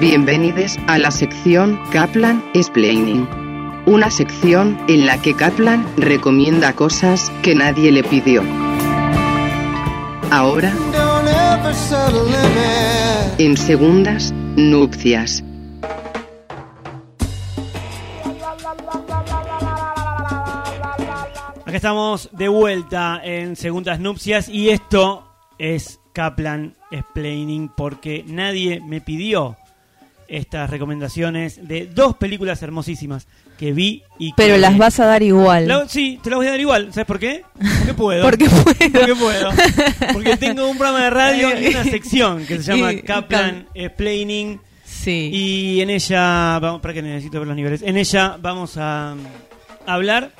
Bienvenidos a la sección Kaplan Explaining. Una sección en la que Kaplan recomienda cosas que nadie le pidió. Ahora, en segundas nupcias. Acá estamos de vuelta en Segundas Nupcias y esto es Kaplan Explaining porque nadie me pidió estas recomendaciones de dos películas hermosísimas que vi y que... Pero las vas a dar igual. La- sí, te las voy a dar igual. ¿Sabes por qué? Porque puedo. Porque puedo. Porque puedo. Porque tengo un programa de radio y una sección que se llama Kaplan Explaining Sí. y en ella, vamos, para que necesito ver los niveles, en ella vamos a hablar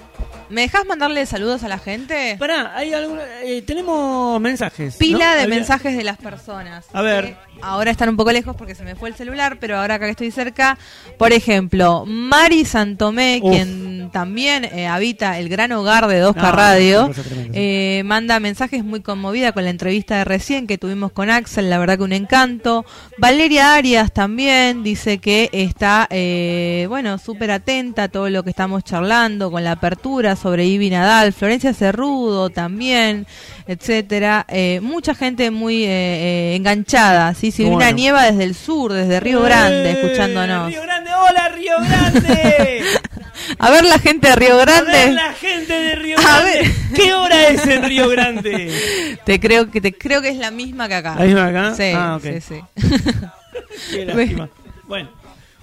¿Me dejas mandarle saludos a la gente? Pará, hay alguna, eh, tenemos mensajes. Pila ¿no? de Había- mensajes de las personas. A ver. Que Ahora están un poco lejos porque se me fue el celular, pero ahora acá que estoy cerca, por ejemplo, Mari Santomé, Uf. quien también eh, habita el gran hogar de Dosca Ah, Radio, una cosa tremenda, sí. eh, manda mensajes muy conmovida con la entrevista de recién que tuvimos con Axel, la verdad que un encanto. Valeria Arias también dice que está, eh, bueno, súper atenta a todo lo que estamos charlando, con la apertura sobre Ibi Nadal, Florencia Cerrudo también, etcétera. Eh, mucha gente muy eh, eh, enganchada, ¿sí? Silvina Bueno. Nieva desde el sur, desde Río Grande, ¡Eh! escuchándonos. Río Grande, hola Río Grande. A ver la gente de Río A ver Grande. la gente de Río A Grande. ver. ¿Qué hora es en Río Grande? Te creo que te creo que es la misma que acá. ¿La misma acá? Sí, Ah, ok. sí, sí. Qué lástima. Bueno,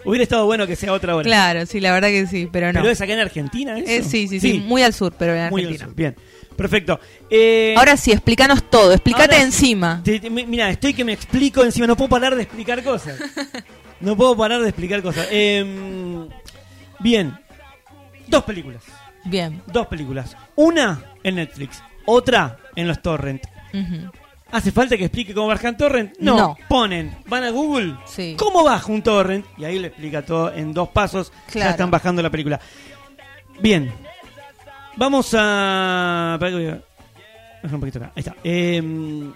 hubiera estado bueno que sea otra hora. Claro, sí, la verdad que sí, pero no. Pero es acá en Argentina, ¿eso? Eh, sí, sí, sí, muy al sur, pero en muy al Argentina. sur. Bien, perfecto. Eh, Ahora sí, explícanos todo, explícate encima. Mira, estoy que me explico encima, no puedo parar de explicar cosas. No puedo parar de explicar cosas. Em, bien, dos películas. Bien. Dos películas. Una en Netflix, otra en los torrent. Ujú. ¿Hace falta que explique cómo bajan torrent? No. No. Ponen, van a Google. Sí. ¿Cómo baja un torrent? Y ahí le explica todo en dos pasos. Ya Claro. están bajando la película. Bien. Vamos a. un poquito acá. Ahí está. Em,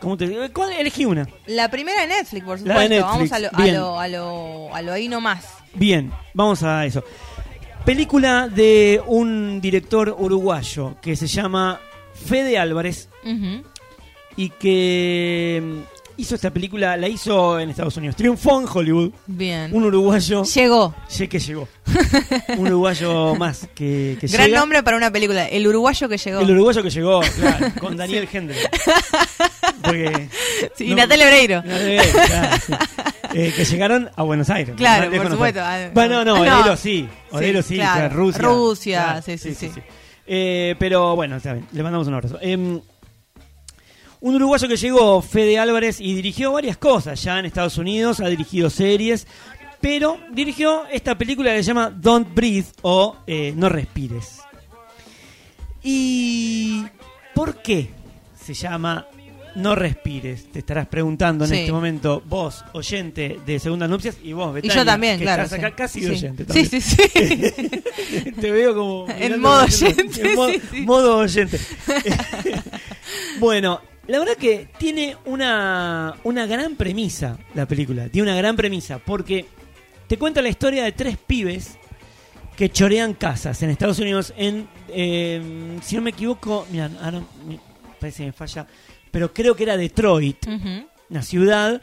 ¿Cómo te ¿Cuál? Elegí una. La primera de Netflix, por La de supuesto. Vamos Netflix, a lo, a bien. lo, a lo, a lo ahí nomás. Bien, vamos a eso. Película de un director uruguayo que se llama Fede Álvarez Ujú. Y que mm, hizo esta película, la hizo en Estados Unidos. Triunfó en Hollywood. Bien. Un uruguayo. Llegó. Sé que llegó. Un uruguayo más que, que Gran llega. nombre para una película. El uruguayo que llegó. El uruguayo que llegó, claro, con Daniel Hendler. Porque. Sí, y no- Natalia Oreiro. Natalia Oreiro, claro, sí. Eh, que llegaron a Buenos Aires. Claro, por supuesto. Ah, Bueno, no, no. Oreiro sí. Sí, Oreiro sí, claro. Rusia. Rusia, Claro, sí, sí, sí. Eh, pero bueno, está bien. Le mandamos un abrazo. Em, un uruguayo que llegó, Fede Álvarez, y dirigió varias cosas ya en Estados Unidos, ha dirigido series, pero dirigió esta película que se llama Don't Breathe o eh, No Respires. ¿Y por qué se llama No Respires? Te estarás preguntando en Sí. este momento, vos, oyente de Segundas Nupcias, y vos, Y Betania, yo también, que claro. Estás sí. acá casi Sí. oyente Sí, también. sí, sí. Te veo como. En modo oyente, en modo, sí, sí. modo oyente. bueno, la verdad que tiene una, una gran premisa la película. Tiene una gran premisa porque te cuenta la historia de tres pibes que chorean casas en Estados Unidos. En, eh, si no me equivoco, mira, ahora me- parece que me falla, pero creo que era Detroit Ujú. una ciudad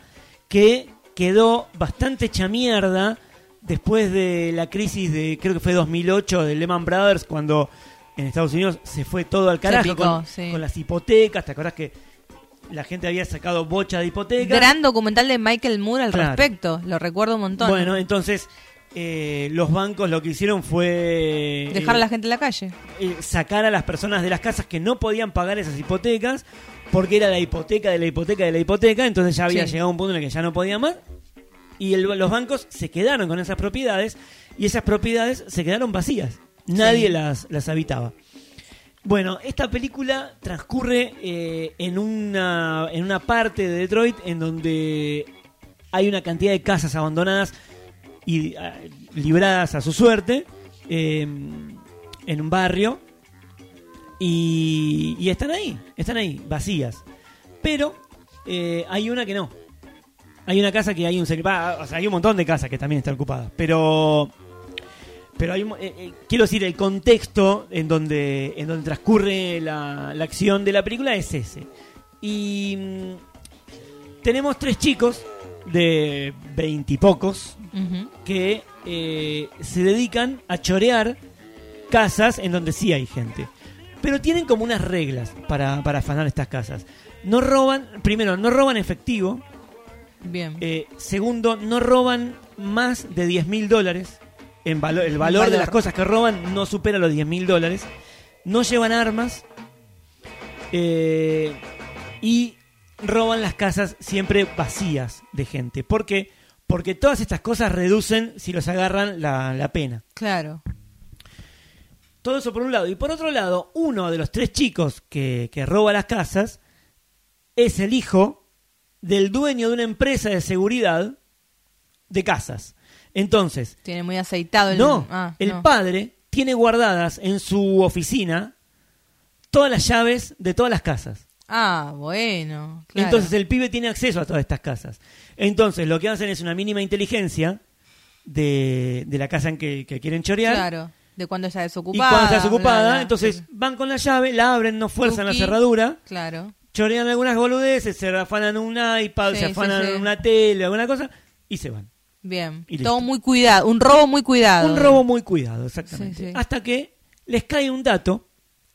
que quedó bastante hecha mierda después de la crisis de, creo que fue 2008, de Lehman Brothers, cuando en Estados Unidos se fue todo al carajo picó, con, sí. con las hipotecas. ¿Te acordás que la gente había sacado bocha de hipotecas? Gran documental de Michael Moore al Claro. respecto. Lo recuerdo un montón. Bueno, entonces eh, los bancos lo que hicieron fue... Dejar a eh, la gente en la calle. eh, sacar a las personas de las casas que no podían pagar esas hipotecas porque era la hipoteca de la hipoteca de la hipoteca, entonces ya había Sí. llegado un punto en el que ya no podía más y el- los bancos se quedaron con esas propiedades y esas propiedades se quedaron vacías. Nadie Sí. las, las habitaba. Bueno, esta película transcurre eh, en, una, en una parte de Detroit en donde hay una cantidad de casas abandonadas y ah, libradas a su suerte eh, en un barrio y, y están ahí, están ahí, vacías. Pero eh, hay una que no. Hay una casa que hay un o sea, hay un montón de casas que también están ocupadas, pero pero hay eh, eh, quiero decir el contexto en donde en donde transcurre la, la acción de la película es ese. Y mm, tenemos tres chicos de veintipocos que eh, se dedican a chorear casas en donde sí hay gente. Pero tienen como unas reglas para, para afanar estas casas. No roban, primero, no roban efectivo. Bien. segundo, no roban más de 10 mil dólares. En valo- el valor, de las cosas que roban no supera los 10 mil dólares. No llevan armas. eh, y roban las casas siempre vacías de gente. ¿Por qué? Porque todas estas cosas reducen, si los agarran, la, la pena. Claro. Todo eso por un lado. Y por otro lado, uno de los tres chicos que, que roba las casas es el hijo del dueño de una empresa de seguridad de casas. Entonces, Tiene muy aceitado el. no, Ah, el no. padre tiene guardadas en su oficina todas las llaves de todas las casas. Ah, bueno. claro. Entonces el pibe tiene acceso a todas estas casas. Entonces lo que hacen es una mínima inteligencia de, de la casa en que, que quieren chorear. Claro. De cuando está Y desocupada. cuando está desocupada, bla, bla. entonces van con la llave, la abren, no fuerzan la cerradura, Claro. chorean algunas boludeces, se afanan un iPad, Sí, se sí, afanan sí. una tele, alguna cosa, y se van. Bien. Y. Todo muy cuidado. Un robo muy cuidado. Un robo muy cuidado, exactamente. Sí, sí. Hasta que les cae un dato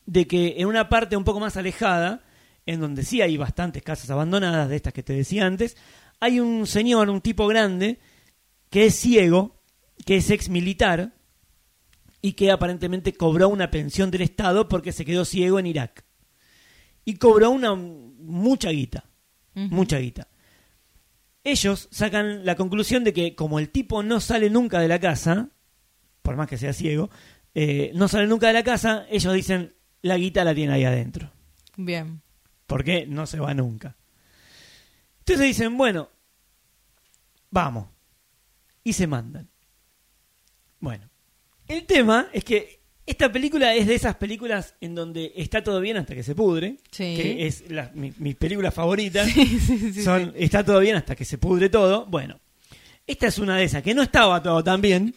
de que en una parte un poco más alejada, en donde sí hay bastantes casas abandonadas, de estas que te decía antes, hay un señor, un tipo grande, que es ciego, que es ex militar, y que aparentemente cobró una pensión del Estado porque se quedó ciego en Irak. Y cobró una mucha guita, mucha guita. Ellos sacan la conclusión de que como el tipo no sale nunca de la casa, por más que sea ciego, eh, no sale nunca de la casa, ellos dicen, la guita la tiene ahí adentro. Bien. Porque no se va nunca. Entonces dicen, bueno, vamos. Y se mandan. Bueno, el tema es que esta película es de esas películas en donde está todo bien hasta que se pudre, Sí. que es la, mi, mi película favorita. Sí, sí, sí, Son, Está todo bien hasta que se pudre todo. Bueno, esta es una de esas que no estaba todo tan bien.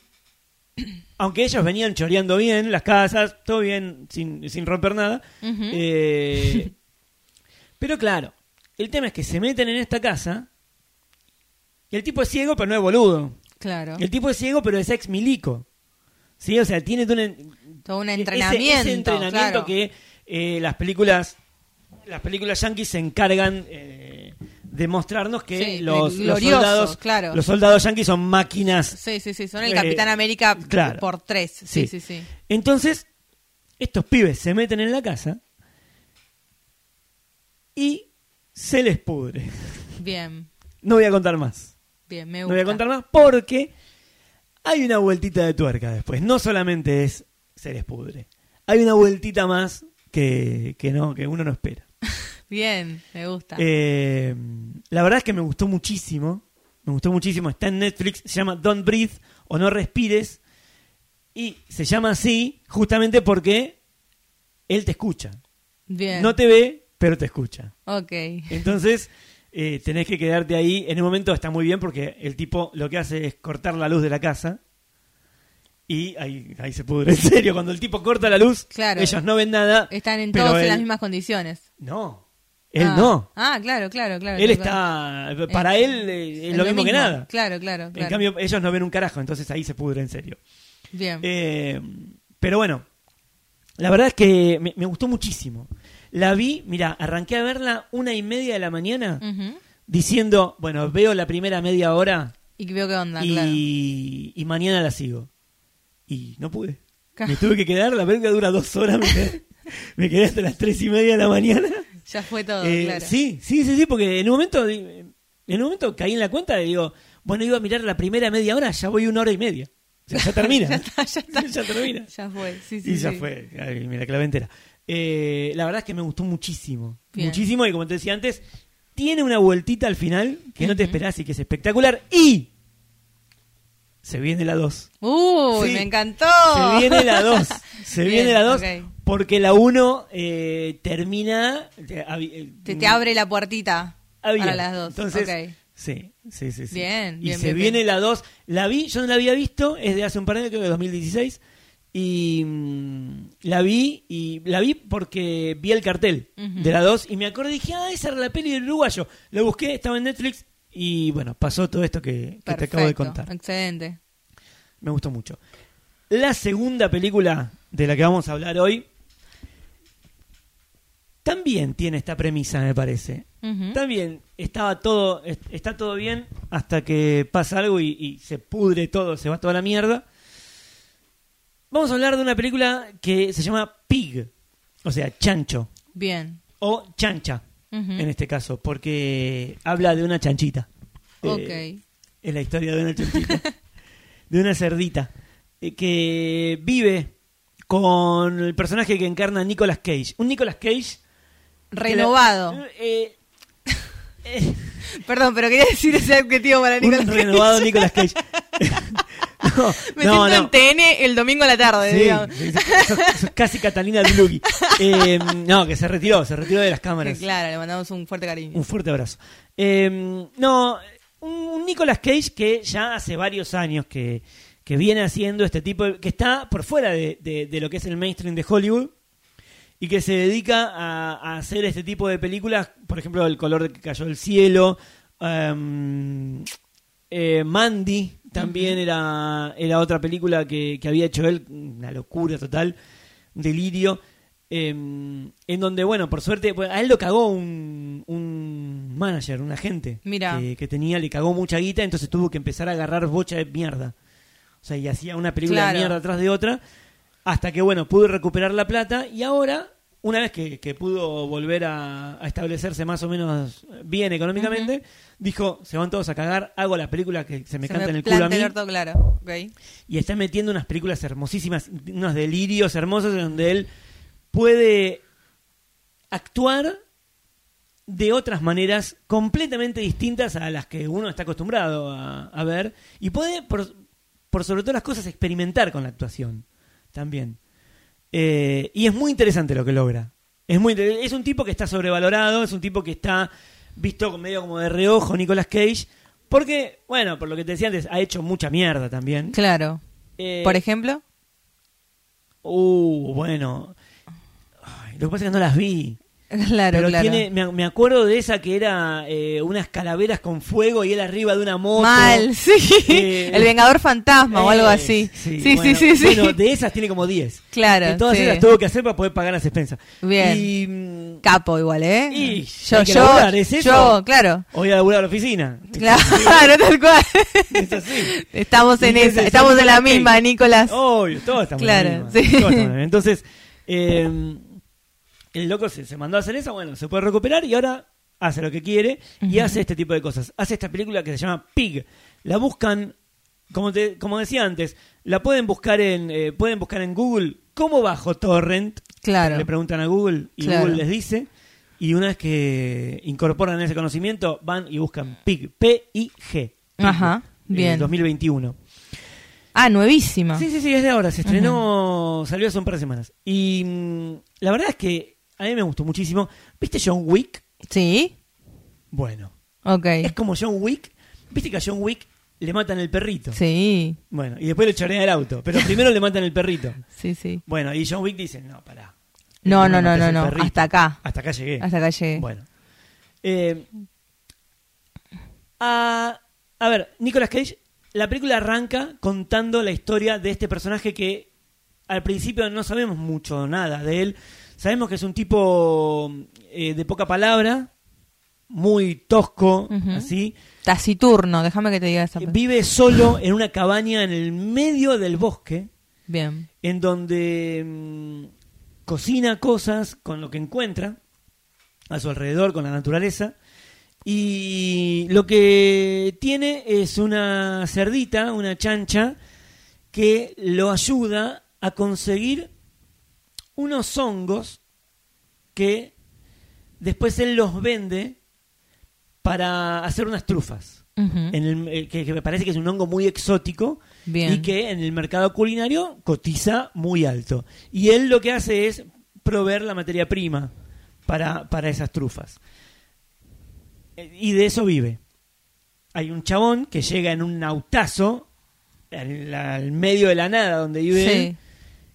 Aunque ellos venían choreando bien las casas, todo bien, sin, sin romper nada. Eh, pero claro, el tema es que se meten en esta casa y el tipo es ciego, pero no es boludo. Claro. El tipo es ciego, pero es ex milico. ¿Sí? O sea, tiene todo un, Todo un ese- entrenamiento. Ese, entrenamiento claro. que eh, las películas las películas yankees se encargan eh, de mostrarnos que Sí, los, soldados claro. los soldados yankees son máquinas. Sí, sí, sí. Son el Eh, Capitán América claro. por tres. Sí. Sí, sí. Entonces, estos pibes se meten en la casa y se les pudre. Bien. No voy a contar más. Bien, me No gusta. voy a contar más porque hay una vueltita de tuerca después. No solamente es se les pudre. Hay una vueltita más que, que no, que uno no espera. Bien, me gusta. Eh, la verdad es que me gustó muchísimo. Me gustó muchísimo. Está en Netflix. Se llama Don't Breathe o No Respires. Y se llama así justamente porque él te escucha. Bien. No te ve, pero te escucha. Ok. Entonces, eh, tenés que quedarte ahí. En un momento está muy bien porque el tipo lo que hace es cortar la luz de la casa. Y ahí, ahí se pudre. En serio, cuando el tipo corta la luz, Claro. ellos no ven nada. Están en todos en las mismas condiciones. No, él ah. no. Ah, claro, claro, claro. Él claro. está. Para Eh, él eh, es lo mismo, que nada. Claro, claro, En cambio, ellos no ven un carajo, entonces ahí se pudre en serio. Bien. Eh, pero bueno, la verdad es que me, me gustó muchísimo. La vi, mira, arranqué a verla una y media de la mañana diciendo, bueno, veo la primera media hora Y veo qué onda, y, claro. y mañana la sigo. Y no pude. Me tuve que quedar, la película dura dos horas, me quedé, me quedé hasta las tres y media de la mañana. Ya fue todo, Eh, claro. Sí, sí, sí, sí, porque en un momento en un momento caí en la cuenta y digo, bueno, iba a mirar la primera media hora, ya voy una hora y media. O sea, ya termina. Ya está, ya está. Ya termina. Ya fue, sí, sí. y ya fue. Ay, mira, clave entera. Eh, la verdad es que me gustó muchísimo. Bien. Muchísimo y como te decía antes, tiene una vueltita al final que no te esperás y que es espectacular. Y se viene la 2. Uy, Sí. me encantó. Se viene la 2. Se Bien, viene la 2 ok. porque la 1 eh, termina... eh, Te, te abre la puertita Ah, bien. para las dos. Entonces, Ok. Sí, sí, sí. sí. Bien, Y bien, se bien, viene bien. la 2. La vi, yo no la había visto, es de hace un par de años, creo que 2016. Y mm, la vi, y la vi porque vi el cartel de la 2 y me acordé, dije, ah, esa era la peli del uruguayo. Lo busqué, estaba en Netflix y bueno, pasó todo esto que, que te acabo de contar. Excelente. Me gustó mucho. La segunda película de la que vamos a hablar hoy también tiene esta premisa, me parece. También estaba todo, est- está todo bien hasta que pasa algo y, y se pudre todo, se va toda la mierda. Vamos a hablar de una película que se llama Pig, o sea, chancho, Bien. o chancha en este caso, porque habla de una chanchita. Ok. Eh, es la historia de una chanchita, de una cerdita, eh, que vive con el personaje que encarna Nicolas Cage. Un Nicolas Cage... la- Renovado. eh, Perdón, pero quería decir ese adjetivo para Nicolás. un renovado Nicolas Cage. no, Me no, siento no. en TN el domingo a la tarde, Sí, digamos. sí, casi Catalina Dlugi. Eh, no, que se retiró, se retiró de las cámaras. Claro, le mandamos un fuerte cariño. Un fuerte abrazo. Eh, no, un, Nicolas Cage que ya hace varios años que, que viene haciendo este tipo, de- que está por fuera de, de- de lo que es el mainstream de Hollywood y que se dedica a, a hacer este tipo de películas, por ejemplo, El color de que cayó el cielo, em, eh, Mandy también era, era otra película que, que había hecho él, una locura total, un delirio, em, en donde, bueno, por suerte, a él lo cagó un, un manager, un agente Mira. Que, que tenía, le cagó mucha guita, entonces tuvo que empezar a agarrar bocha de mierda. O sea, y hacía una película Claro. de mierda atrás de otra, hasta que, bueno, pudo recuperar la plata y ahora, una vez que, que pudo volver a, a establecerse más o menos bien económicamente, dijo, se van todos a cagar, hago la película que se me Se canta me en el culo a mí. el orto claro. Y está metiendo unas películas hermosísimas, unos delirios hermosos en donde él puede actuar de otras maneras completamente distintas a las que uno está acostumbrado a, a ver y puede, por, por sobre todas las cosas, experimentar con la actuación también. Eh, y es muy interesante lo que logra. Es, muy, es un tipo que está sobrevalorado, es un tipo que está visto medio como de reojo, Nicolas Cage, porque, bueno, por lo que te decía antes, ha hecho mucha mierda también. Claro. Eh, Por ejemplo. Uh, bueno. Ay, lo que pasa es que no las vi. Claro, pero claro. tiene, me, me acuerdo de esa que era eh, unas calaveras con fuego y él arriba de una moto. Mal, sí. Eh, el Vengador Fantasma o algo Eh, así. Sí, sí, bueno, sí, sí. Bueno, de esas tiene como 10. Claro, Que todas sí. esas tuvo que hacer para poder pagar las expensas. Bien. Y. Capo igual, ¿eh? Y yo, yo, laburar, ¿es eso? yo, claro. Voy a laburar a la oficina. Claro, tal cual. Es así. Estamos en Y esa, es estamos en la misma. Nicolás. Obvio, todos estamos en la Claro, misma, sí. en la misma. Entonces, eh, el loco se, se mandó a hacer eso, bueno, se puede recuperar y ahora hace lo que quiere y hace este tipo de cosas. Hace esta película que se llama Pig. La buscan, como, te, como decía antes, la pueden buscar en eh, pueden buscar en Google cómo bajo torrent. Claro. Le preguntan a Google y Claro. Google les dice. Y una vez que incorporan ese conocimiento, van y buscan Pig. P-I-G. Ajá, bien. 2021. Ah, nuevísima. Sí, sí, sí, es de ahora. Se estrenó, salió hace un par de semanas. Y mm, la verdad es que a mí me gustó muchísimo. ¿Viste John Wick? Sí. Bueno, Ok. es como John Wick. ¿Viste que a John Wick le matan el perrito? Sí. Bueno, y después le chorean el auto. Pero primero le matan el perrito. Sí, sí. Bueno, y John Wick dice, no, pará. No, me no, no, no, no. Hasta acá. Hasta acá llegué. Hasta acá llegué. Bueno. Eh, a, a ver, Nicolas Cage, la película arranca contando la historia de este personaje que al principio no sabemos mucho, nada de él. Sabemos que es un tipo eh, de poca palabra, muy tosco, así. Taciturno, déjame que te diga esa. Eh, Vive solo en una cabaña en el medio del bosque, Bien. en donde mm, cocina cosas con lo que encuentra a su alrededor, con la naturaleza. Y lo que tiene es una cerdita, una chancha, que lo ayuda a conseguir unos hongos que después él los vende para hacer unas trufas. Ujú. En el- eh, que, que me parece que es un hongo muy exótico Bien. y que en el mercado culinario cotiza muy alto. Y él lo que hace es proveer la materia prima para, para esas trufas. Eh, Y de eso vive. hay un chabón que llega en un autazo al, al medio de la nada donde vive él,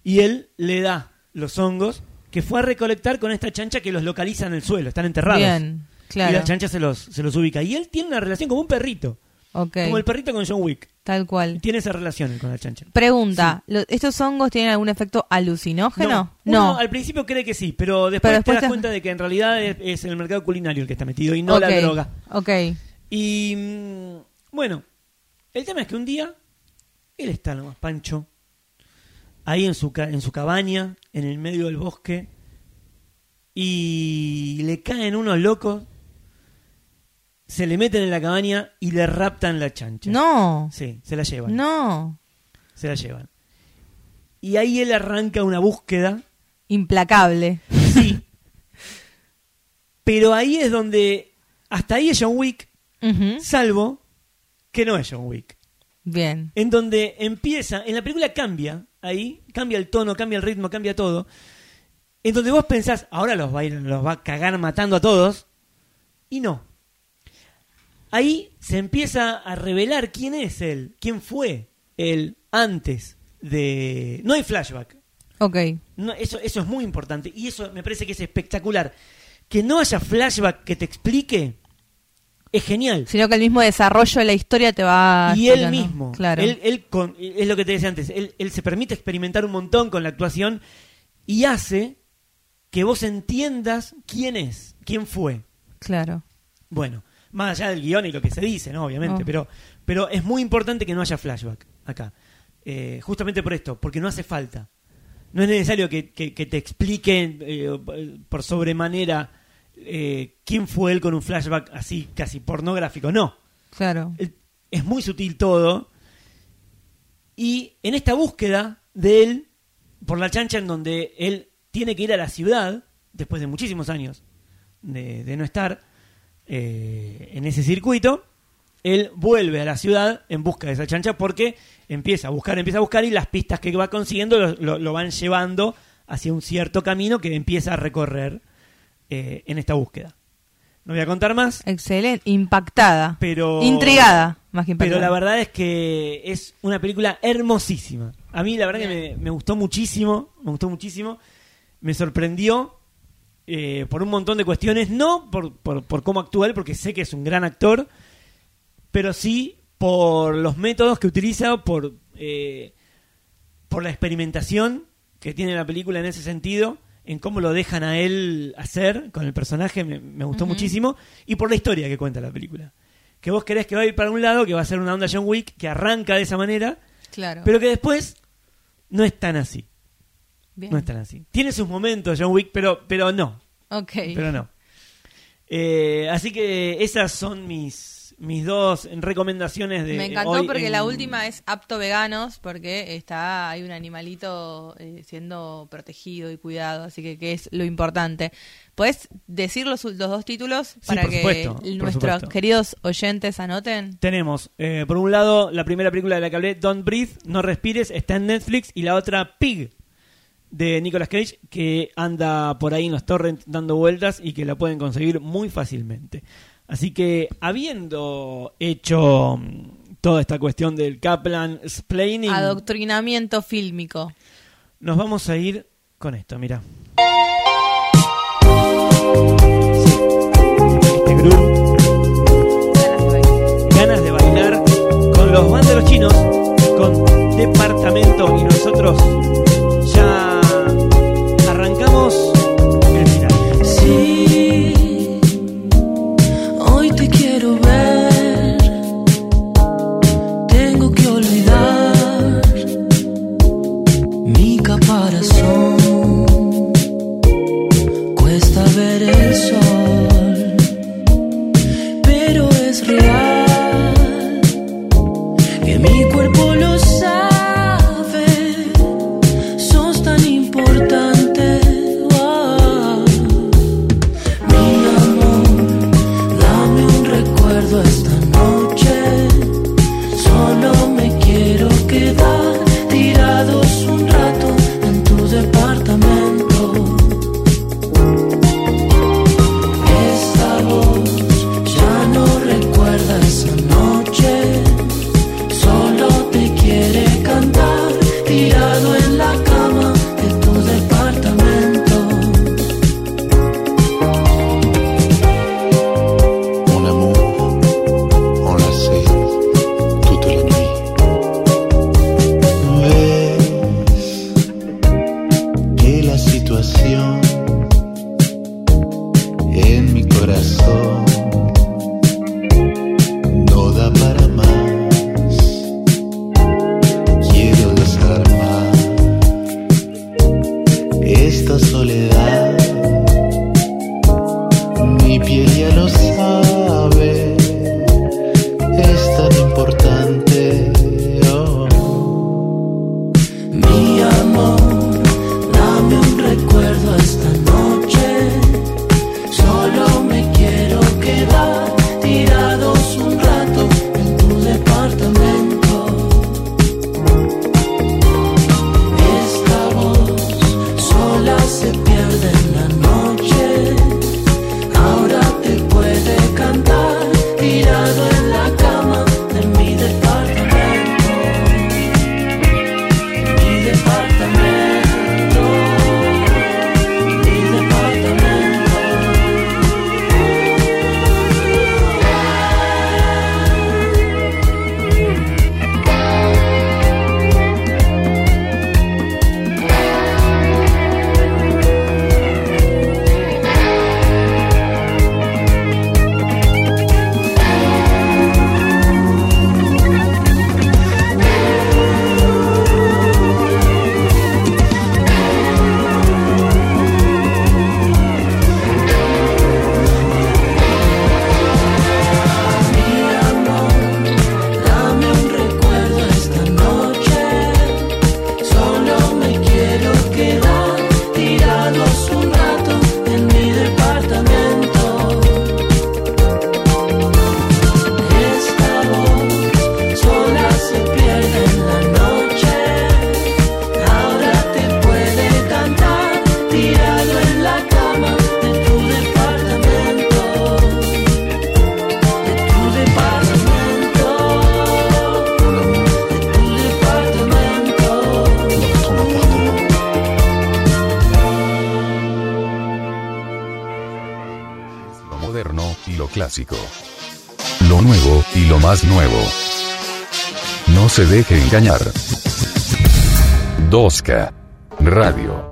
y él le da los hongos que fue a recolectar con esta chancha que los localiza en el suelo, están enterrados. Bien, Y claro. la chancha se los, se los ubica. Y él tiene una relación como un perrito, Ok, como el perrito con John Wick. tal cual. Tiene esa relación con la chancha. Pregunta, ¿lo- ¿estos hongos tienen algún efecto alucinógeno? Uno al principio cree que sí, pero después, Pero después te das cuenta de que en realidad es, es el mercado culinario el que está metido y no la droga. Ok, Y mm, bueno, el tema es que un día él está nomás pancho, ahí en su, en su cabaña, en el medio del bosque, y le caen unos locos, se le meten en la cabaña y le raptan la chancha. no, Sí, se la llevan. no, Se la llevan. Y ahí él arranca una búsqueda. implacable. Sí. Pero ahí es donde. Hasta ahí es John Wick, salvo que no es John Wick. Bien, En donde empieza. En la película cambia. Ahí. Cambia el tono, cambia el ritmo, cambia todo. En donde vos pensás, ahora los va a, ir- los va a cagar matando a todos. Y no. Ahí se empieza a revelar quién es él, quién fue él antes de... No hay flashback. ok, No, eso, eso es muy importante y eso me parece que es espectacular. Que no haya flashback que te explique es genial. sino que el mismo desarrollo de la historia te va... y él mismo, claro. él, él con- es lo que te decía antes, él, él se permite experimentar un montón con la actuación y hace que vos entiendas quién es, quién fue. Claro, Bueno, más allá del guion y lo que se dice, ¿no? Obviamente, Oh. pero, pero es muy importante que no haya flashback acá. Eh, justamente por esto, porque no hace falta. No es necesario que, que- que te expliquen eh, por sobremanera eh, quién fue él con un flashback así, casi pornográfico. No. claro. Es muy sutil todo. Y en esta búsqueda de él por la chancha, en donde él tiene que ir a la ciudad, después de muchísimos años de, de no estar eh, en ese circuito, él vuelve a la ciudad en busca de esa chancha porque empieza a buscar, empieza a buscar y las pistas que va consiguiendo lo, lo- lo van llevando hacia un cierto camino que empieza a recorrer eh, en esta búsqueda. No voy a contar más, Excelente, impactada. pero... Intrigada, más que impactada. Pero la verdad es que es una película hermosísima. A mí la verdad que me, me gustó muchísimo, me gustó muchísimo. Me sorprendió eh, por un montón de cuestiones, no por, por, por cómo actúa él, porque sé que es un gran actor, pero sí por los métodos que utiliza, por, eh, por la experimentación que tiene la película en ese sentido, en cómo lo dejan a él hacer con el personaje, me, me gustó muchísimo, y por la historia que cuenta la película. Que vos querés que va a ir para un lado, que va a ser una onda John Wick, que arranca de esa manera, Claro. pero que después no es tan así. Bien. No es tan así. Tiene sus momentos John Wick, pero, pero no. Ok. Pero no. Eh, así que esas son mis, mis dos recomendaciones de Me encantó hoy porque en- la última es apto veganos porque está hay un animalito eh, siendo protegido y cuidado, así que que es lo importante. ¿Puedes decir los, los dos títulos para que supuesto, nuestros supuesto. queridos oyentes anoten? Tenemos, eh, por un lado, la primera película de la que hablé, Don't Breathe, No Respires, está en Netflix, y la otra, Pig, de Nicolas Cage, que anda por ahí en los torrents dando vueltas y que la pueden conseguir muy fácilmente. Así que, habiendo hecho mm, toda esta cuestión del Kaplan Splaining, Adoctrinamiento fílmico. nos vamos a ir con esto, mira. Este groove ganas de bailar con los banderos chinos, con departamento y nosotros ya arrancamos Lo nuevo, y lo más nuevo. No se deje engañar. 2K. Radio.